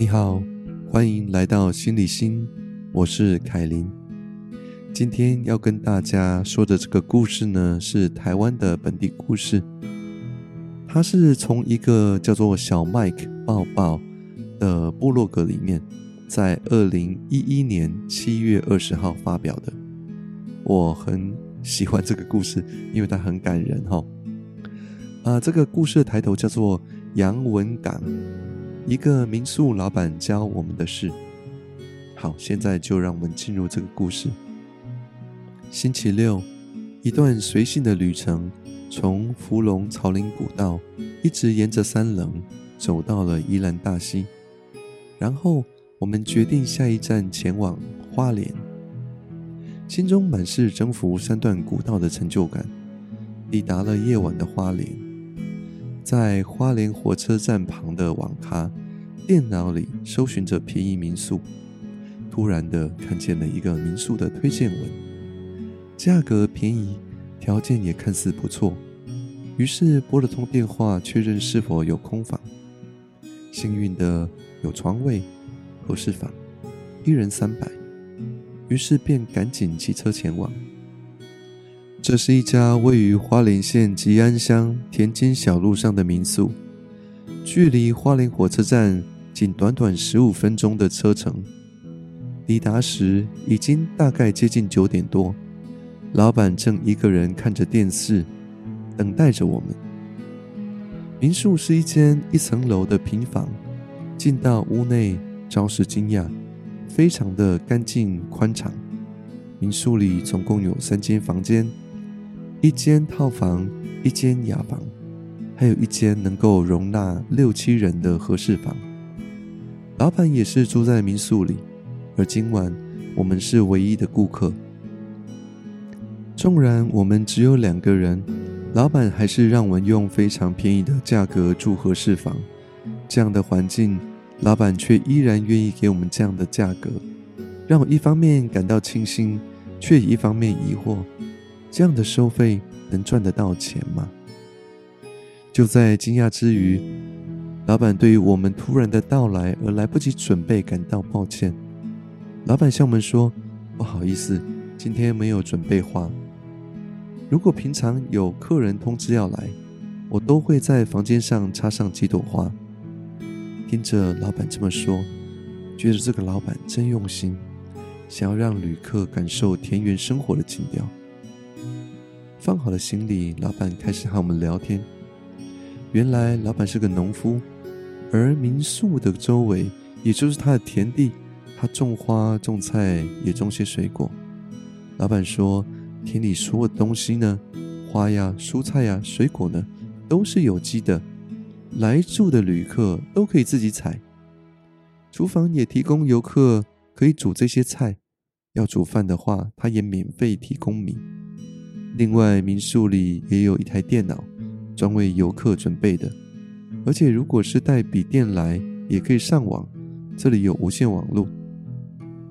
你好，欢迎来到心理心，我是凯琳。今天要跟大家说的这个故事呢，是台湾的本地故事。它是从一个叫做小麦克抱抱的部落格里面，在二零一一年七月二十号发表的。我很喜欢这个故事，因为它很感人哈。啊，这个故事的抬头叫做杨文港，一个民宿老板教我们的事。好，现在就让我们进入这个故事。星期六，一段随性的旅程。从芙蓉草林古道一直沿着三棱走到了宜兰大溪，然后我们决定下一站前往花莲，心中满是征服三段古道的成就感。抵达了夜晚的花莲，在花莲火车站旁的网咖电脑里搜寻着便宜民宿，突然的看见了一个民宿的推荐文，价格便宜。条件也看似不错，于是拨了通电话确认是否有空房。幸运的有床位，合适房，一人三百。于是便赶紧骑车前往。这是一家位于花莲县吉安乡田间小路上的民宿，距离花莲火车站仅短短十五分钟的车程。抵达时已经大概接近九点多。老板正一个人看着电视，等待着我们。民宿是一间一层楼的平房，进到屋内，着实惊讶，非常的干净宽敞。民宿里总共有三间房间，一间套房，一间雅房，还有一间能够容纳六七人的合适房。老板也是住在民宿里，而今晚我们是唯一的顾客。纵然我们只有两个人，老板还是让我们用非常便宜的价格住合适房。这样的环境，老板却依然愿意给我们这样的价格，让我一方面感到庆幸，却一方面疑惑：这样的收费能赚得到钱吗？就在惊讶之余，老板对于我们突然的到来而来不及准备感到抱歉。老板向我们说：“不好意思，今天没有准备花。”如果平常有客人通知要来，我都会在房间上插上几朵花。听着老板这么说，觉得这个老板真用心，想要让旅客感受田园生活的情调。放好了行李，老板开始和我们聊天。原来老板是个农夫，而民宿的周围也就是他的田地，他种花种菜，也种些水果。老板说。田里所有东西呢，花呀、蔬菜呀、水果呢，都是有机的。来住的旅客都可以自己采。厨房也提供游客可以煮这些菜。要煮饭的话，他也免费提供米。另外，民宿里也有一台电脑，专为游客准备的。而且，如果是带笔电来，也可以上网。这里有无线网络。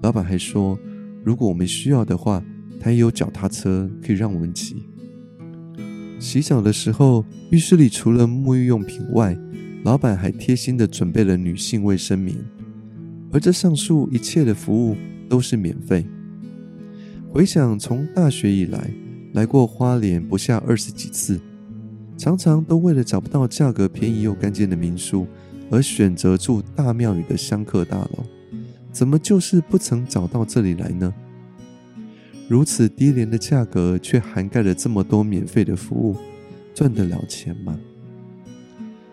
老板还说，如果我们需要的话。他也有脚踏车可以让我们骑。洗澡的时候，浴室里除了沐浴用品外，老板还贴心的准备了女性卫生棉。而这上述一切的服务都是免费。回想从大学以来，来过花莲不下二十几次，常常都为了找不到价格便宜又干净的民宿，而选择住大庙宇的香客大楼。怎么就是不曾找到这里来呢？如此低廉的价格，却涵盖了这么多免费的服务，赚得了钱吗？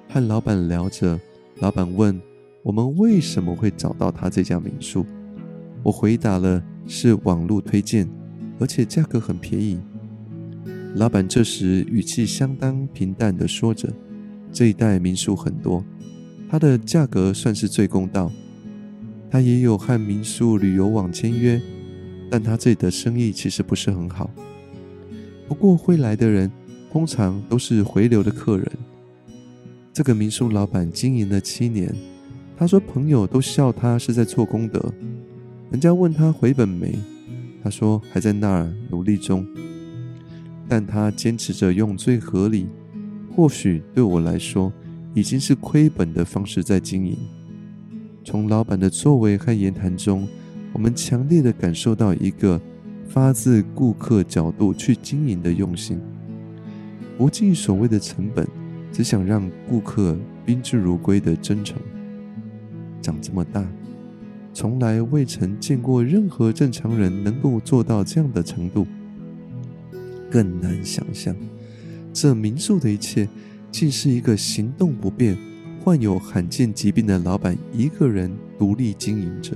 和老板聊着，老板问我们为什么会找到他这家民宿。我回答了是网络推荐，而且价格很便宜。老板这时语气相当平淡地说着：“这一带民宿很多，它的价格算是最公道。他也有和民宿旅游网签约。”但他这里的生意其实不是很好。不过会来的人通常都是回流的客人。这个民宿老板经营了七年，他说朋友都笑他是在做功德。人家问他回本没，他说还在那儿努力中。但他坚持着用最合理，或许对我来说已经是亏本的方式在经营。从老板的作为和言谈中，我们强烈的感受到一个发自顾客角度去经营的用心，不计所谓的成本，只想让顾客宾至如归的真诚。长这么大，从来未曾见过任何正常人能够做到这样的程度，更难想象，这民宿的一切，竟是一个行动不便。患有罕见疾病的老板一个人独立经营着。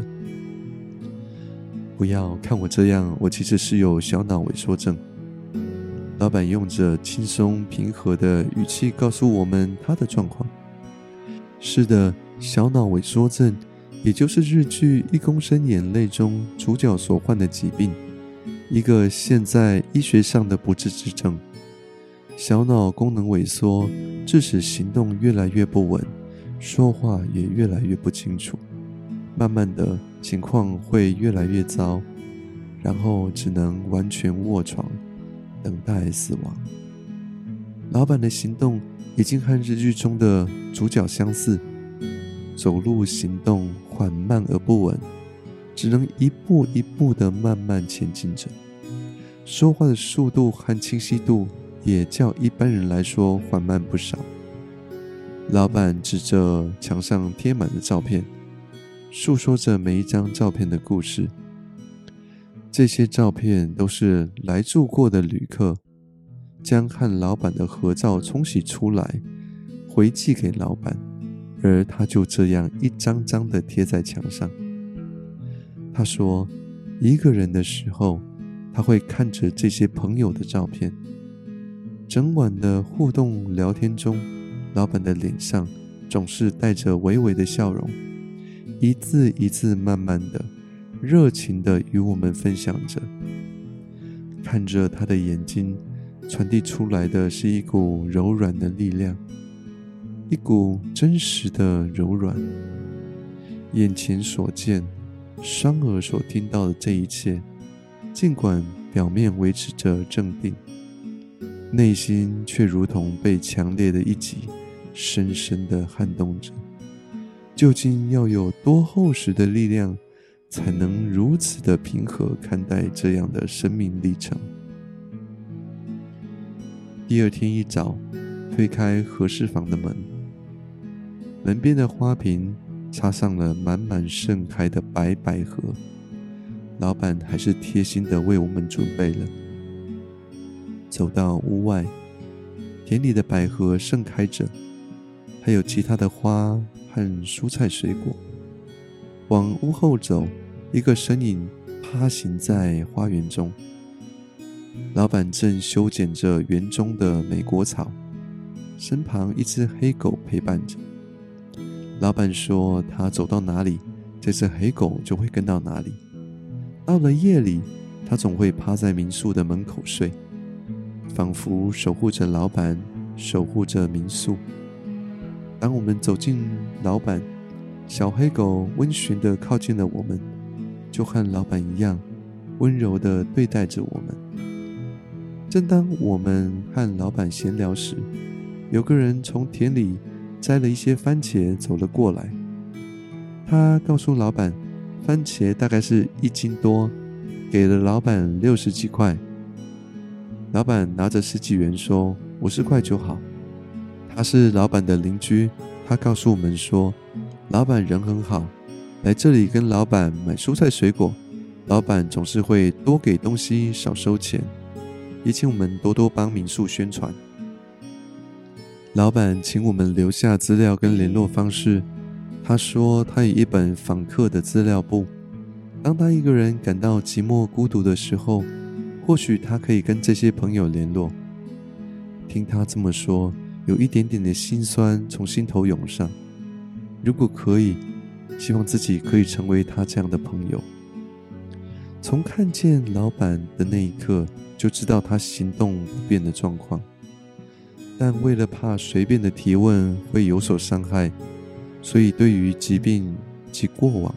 不要看我这样，我其实是有小脑萎缩症。老板用着轻松平和的语气告诉我们他的状况。是的，小脑萎缩症，也就是日剧《一公升眼泪》中主角所患的疾病，一个现在医学上的不治之症。小脑功能萎缩，致使行动越来越不稳。说话也越来越不清楚，慢慢的情况会越来越糟，然后只能完全卧床，等待死亡。老板的行动已经和日剧中的主角相似，走路行动缓慢而不稳，只能一步一步的慢慢前进着。说话的速度和清晰度也较一般人来说缓慢不少。老板指着墙上贴满的照片，诉说着每一张照片的故事。这些照片都是来住过的旅客将和老板的合照冲洗出来，回寄给老板，而他就这样一张张的贴在墙上。他说，一个人的时候，他会看着这些朋友的照片，整晚的互动聊天中。老板的脸上总是带着微微的笑容，一字一字慢慢的、热情的与我们分享着。看着他的眼睛，传递出来的是一股柔软的力量，一股真实的柔软。眼前所见，双耳所听到的这一切，尽管表面维持着镇定。内心却如同被强烈的一击，深深的撼动着。究竟要有多厚实的力量，才能如此的平和看待这样的生命历程？第二天一早，推开合适房的门，门边的花瓶插上了满满盛开的白百合，老板还是贴心的为我们准备了。走到屋外，田里的百合盛开着，还有其他的花和蔬菜水果。往屋后走，一个身影趴行在花园中。老板正修剪着园中的美国草，身旁一只黑狗陪伴着。老板说：“他走到哪里，这只黑狗就会跟到哪里。到了夜里，他总会趴在民宿的门口睡。”仿佛守护着老板，守护着民宿。当我们走进老板，小黑狗温驯地靠近了我们，就和老板一样温柔地对待着我们。正当我们和老板闲聊时，有个人从田里摘了一些番茄走了过来。他告诉老板，番茄大概是一斤多，给了老板六十几块。老板拿着十几元说：“五十块就好。”他是老板的邻居，他告诉我们说：“老板人很好，来这里跟老板买蔬菜水果，老板总是会多给东西少收钱，也请我们多多帮民宿宣传。”老板请我们留下资料跟联络方式。他说他有一本访客的资料簿，当他一个人感到寂寞孤独的时候。或许他可以跟这些朋友联络。听他这么说，有一点点的心酸从心头涌上。如果可以，希望自己可以成为他这样的朋友。从看见老板的那一刻，就知道他行动不便的状况。但为了怕随便的提问会有所伤害，所以对于疾病及过往，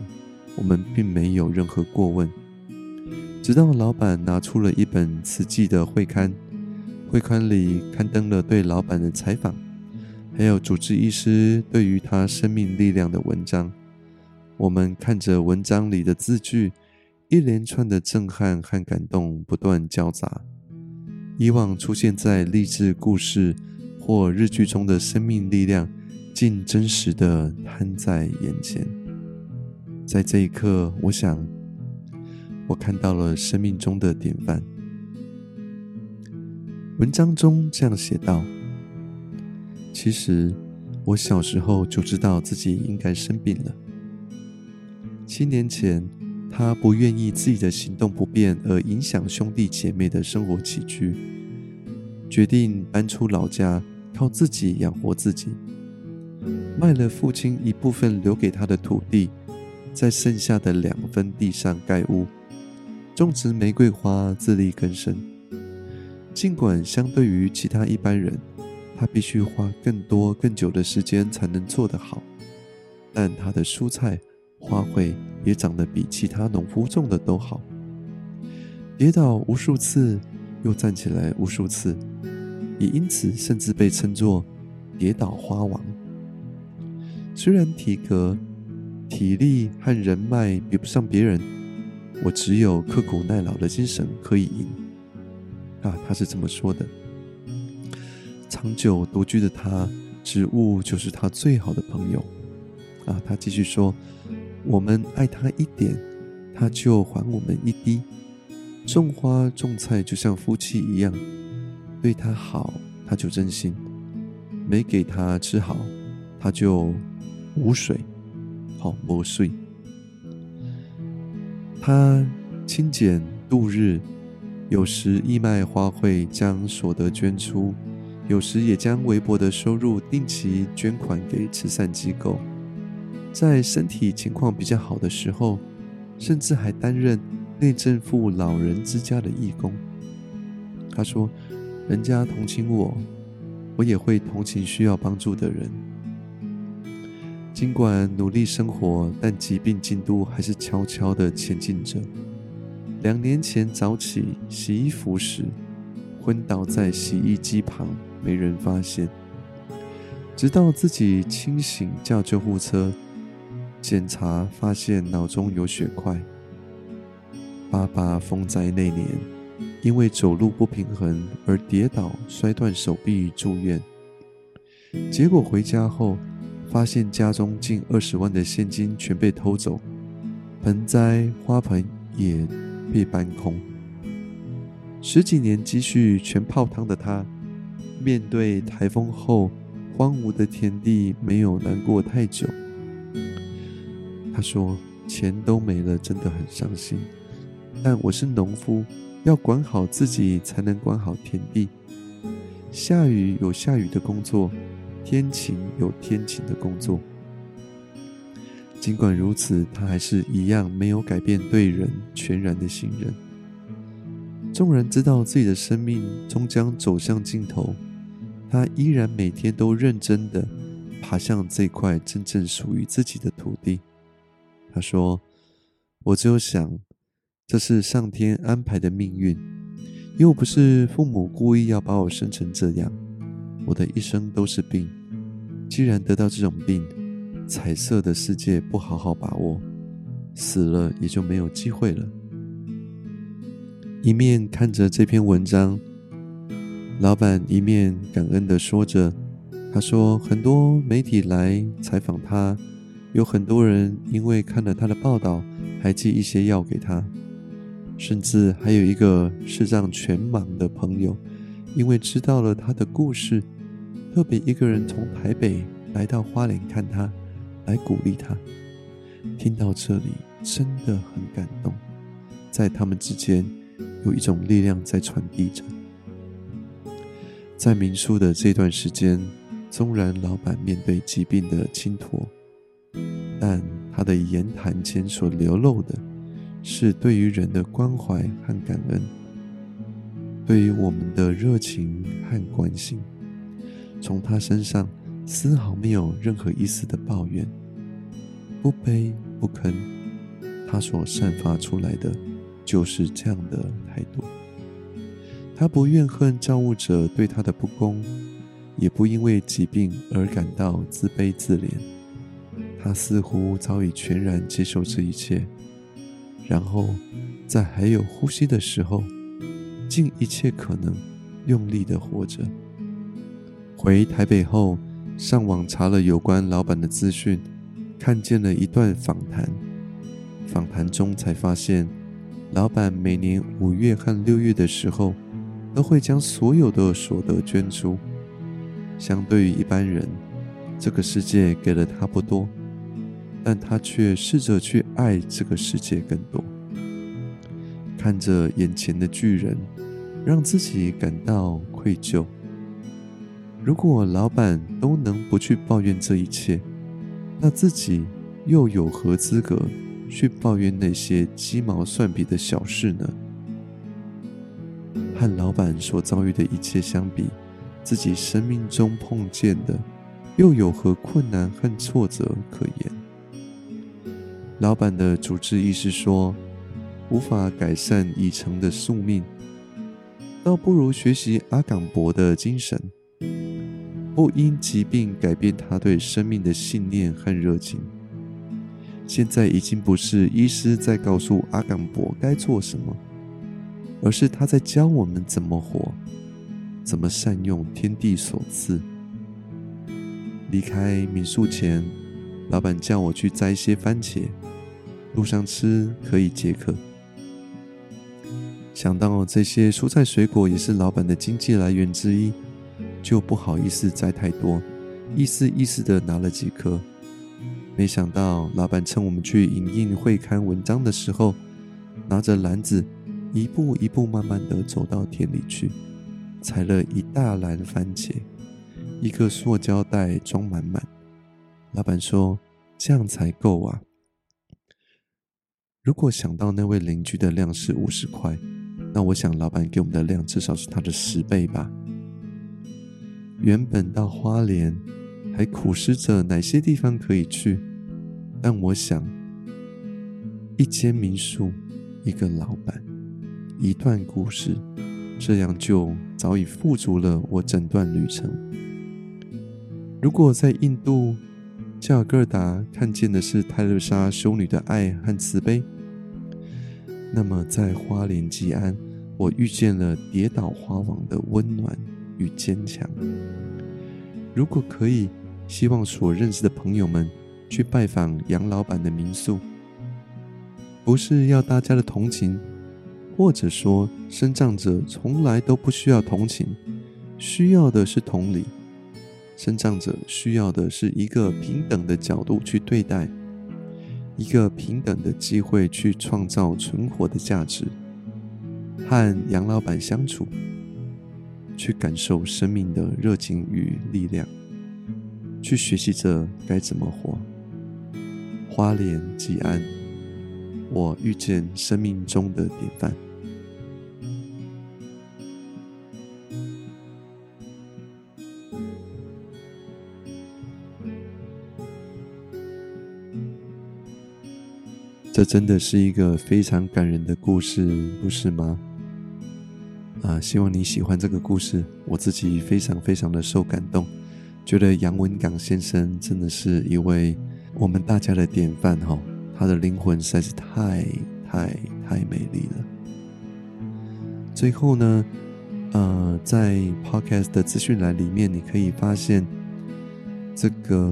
我们并没有任何过问。直到老板拿出了一本慈济的会刊，会刊里刊登了对老板的采访，还有主治医师对于他生命力量的文章。我们看着文章里的字句，一连串的震撼和感动不断交杂。以往出现在励志故事或日剧中的生命力量，竟真实的摊在眼前。在这一刻，我想，我看到了生命中的典范。文章中这样写道：“其实，我小时候就知道自己应该生病了。七年前，他不愿意自己的行动不便而影响兄弟姐妹的生活起居，决定搬出老家，靠自己养活自己。卖了父亲一部分留给他的土地，在剩下的两分地上盖屋，种植玫瑰花，自力更生。”尽管相对于其他一般人，他必须花更多、更久的时间才能做得好，但他的蔬菜、花卉也长得比其他农夫种的都好。跌倒无数次，又站起来无数次，也因此甚至被称作“跌倒花王”。虽然体格、体力和人脉比不上别人，我只有刻苦耐劳的精神可以赢。啊，他是这么说的。长久独居的他，植物就是他最好的朋友。啊，他继续说：“我们爱他一点，他就还我们一滴。种花种菜就像夫妻一样，对他好，他就真心；没给他吃好，他就无水，好磨碎。他清简度日。”有时义卖花卉，将所得捐出；有时也将微薄的收入定期捐款给慈善机构。在身体情况比较好的时候，甚至还担任内政府老人之家的义工。他说：“人家同情我，我也会同情需要帮助的人。尽管努力生活，但疾病进度还是悄悄地前进着。”两年前早起洗衣服时，昏倒在洗衣机旁，没人发现。直到自己清醒叫救护车，检查发现脑中有血块。爸爸风灾那年，因为走路不平衡而跌倒摔断手臂住院。结果回家后，发现家中近二十万的现金全被偷走，盆栽花盆也。被搬空，十几年积蓄全泡汤的他，面对台风后荒芜的田地，没有难过太久。他说：“钱都没了，真的很伤心。但我是农夫，要管好自己，才能管好田地。下雨有下雨的工作，天晴有天晴的工作。”尽管如此，他还是一样没有改变对人全然的信任。众人知道自己的生命终将走向尽头，他依然每天都认真的爬向这块真正属于自己的土地。他说：“我只有想，这是上天安排的命运，又不是父母故意要把我生成这样。我的一生都是病，既然得到这种病。”彩色的世界不好好把握，死了也就没有机会了。一面看着这篇文章，老板一面感恩的说着：“他说很多媒体来采访他，有很多人因为看了他的报道，还寄一些药给他，甚至还有一个视障全盲的朋友，因为知道了他的故事，特别一个人从台北来到花莲看他。”来鼓励他。听到这里，真的很感动。在他们之间，有一种力量在传递着。在民宿的这段时间，纵然老板面对疾病的倾托，但他的言谈间所流露的，是对于人的关怀和感恩，对于我们的热情和关心。从他身上。丝毫没有任何一丝的抱怨，不卑不吭，他所散发出来的就是这样的态度。他不怨恨造物者对他的不公，也不因为疾病而感到自卑自怜。他似乎早已全然接受这一切，然后在还有呼吸的时候，尽一切可能用力的活着。回台北后，上网查了有关老板的资讯，看见了一段访谈。访谈中才发现，老板每年五月和六月的时候，都会将所有的所得捐出。相对于一般人，这个世界给了他不多，但他却试着去爱这个世界更多。看着眼前的巨人，让自己感到愧疚。如果老板都能不去抱怨这一切，那自己又有何资格？去抱怨那些鸡毛蒜皮的小事呢？和老板所遭遇的一切相比，自己生命中碰见的又有何困难和挫折可言？老板的主治医师说，无法改善已成的宿命，倒不如学习阿冈博的精神，不因疾病改变他对生命的信念和热情。现在已经不是医师在告诉阿冈博该做什么，而是他在教我们怎么活，怎么善用天地所赐。离开民宿前，老板叫我去摘一些番茄，路上吃可以解渴。想到这些蔬菜水果也是老板的经济来源之一，就不好意思摘太多，意思意思的拿了几颗。没想到，老板趁我们去影印会刊文章的时候，拿着篮子，一步一步慢慢的走到田里去，采了一大篮番茄，一个塑胶袋装满满。老板说：“这样才够啊！”如果想到那位邻居的量是五十块，那我想老板给我们的量至少是他的十倍吧。原本到花莲。还苦思着哪些地方可以去，但我想，一间民宿，一个老板，一段故事，这样就早已富足了我整段旅程。如果在印度加尔各答看见的是泰勒莎修女的爱和慈悲，那么在花莲吉安，我遇见了跌倒花王的温暖与坚强。如果可以。希望所认识的朋友们去拜访杨老板的民宿，不是要大家的同情，或者说生长者从来都不需要同情，需要的是同理。生长者需要的是一个平等的角度去对待，一个平等的机会去创造存活的价值，和杨老板相处，去感受生命的热情与力量。去学习着该怎么活。花莲吉安，我遇见生命中的典范。这真的是一个非常感人的故事，不是吗？啊，希望你喜欢这个故事，我自己非常非常的受感动。觉得杨文港先生真的是一位我们大家的典范哈，他的灵魂实在是太太太美丽了。最后呢，呃，在 Podcast 的资讯栏里面，你可以发现这个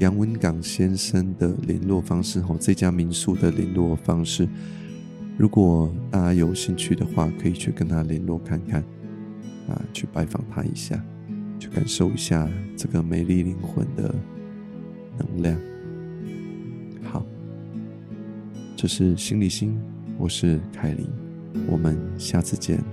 杨文港先生的联络方式哈，这家民宿的联络方式。如果大家有兴趣的话，可以去跟他联络看看，啊，去拜访他一下。去感受一下这个美丽灵魂的能量。好，这是心理心，我是凯琳，我们下次见。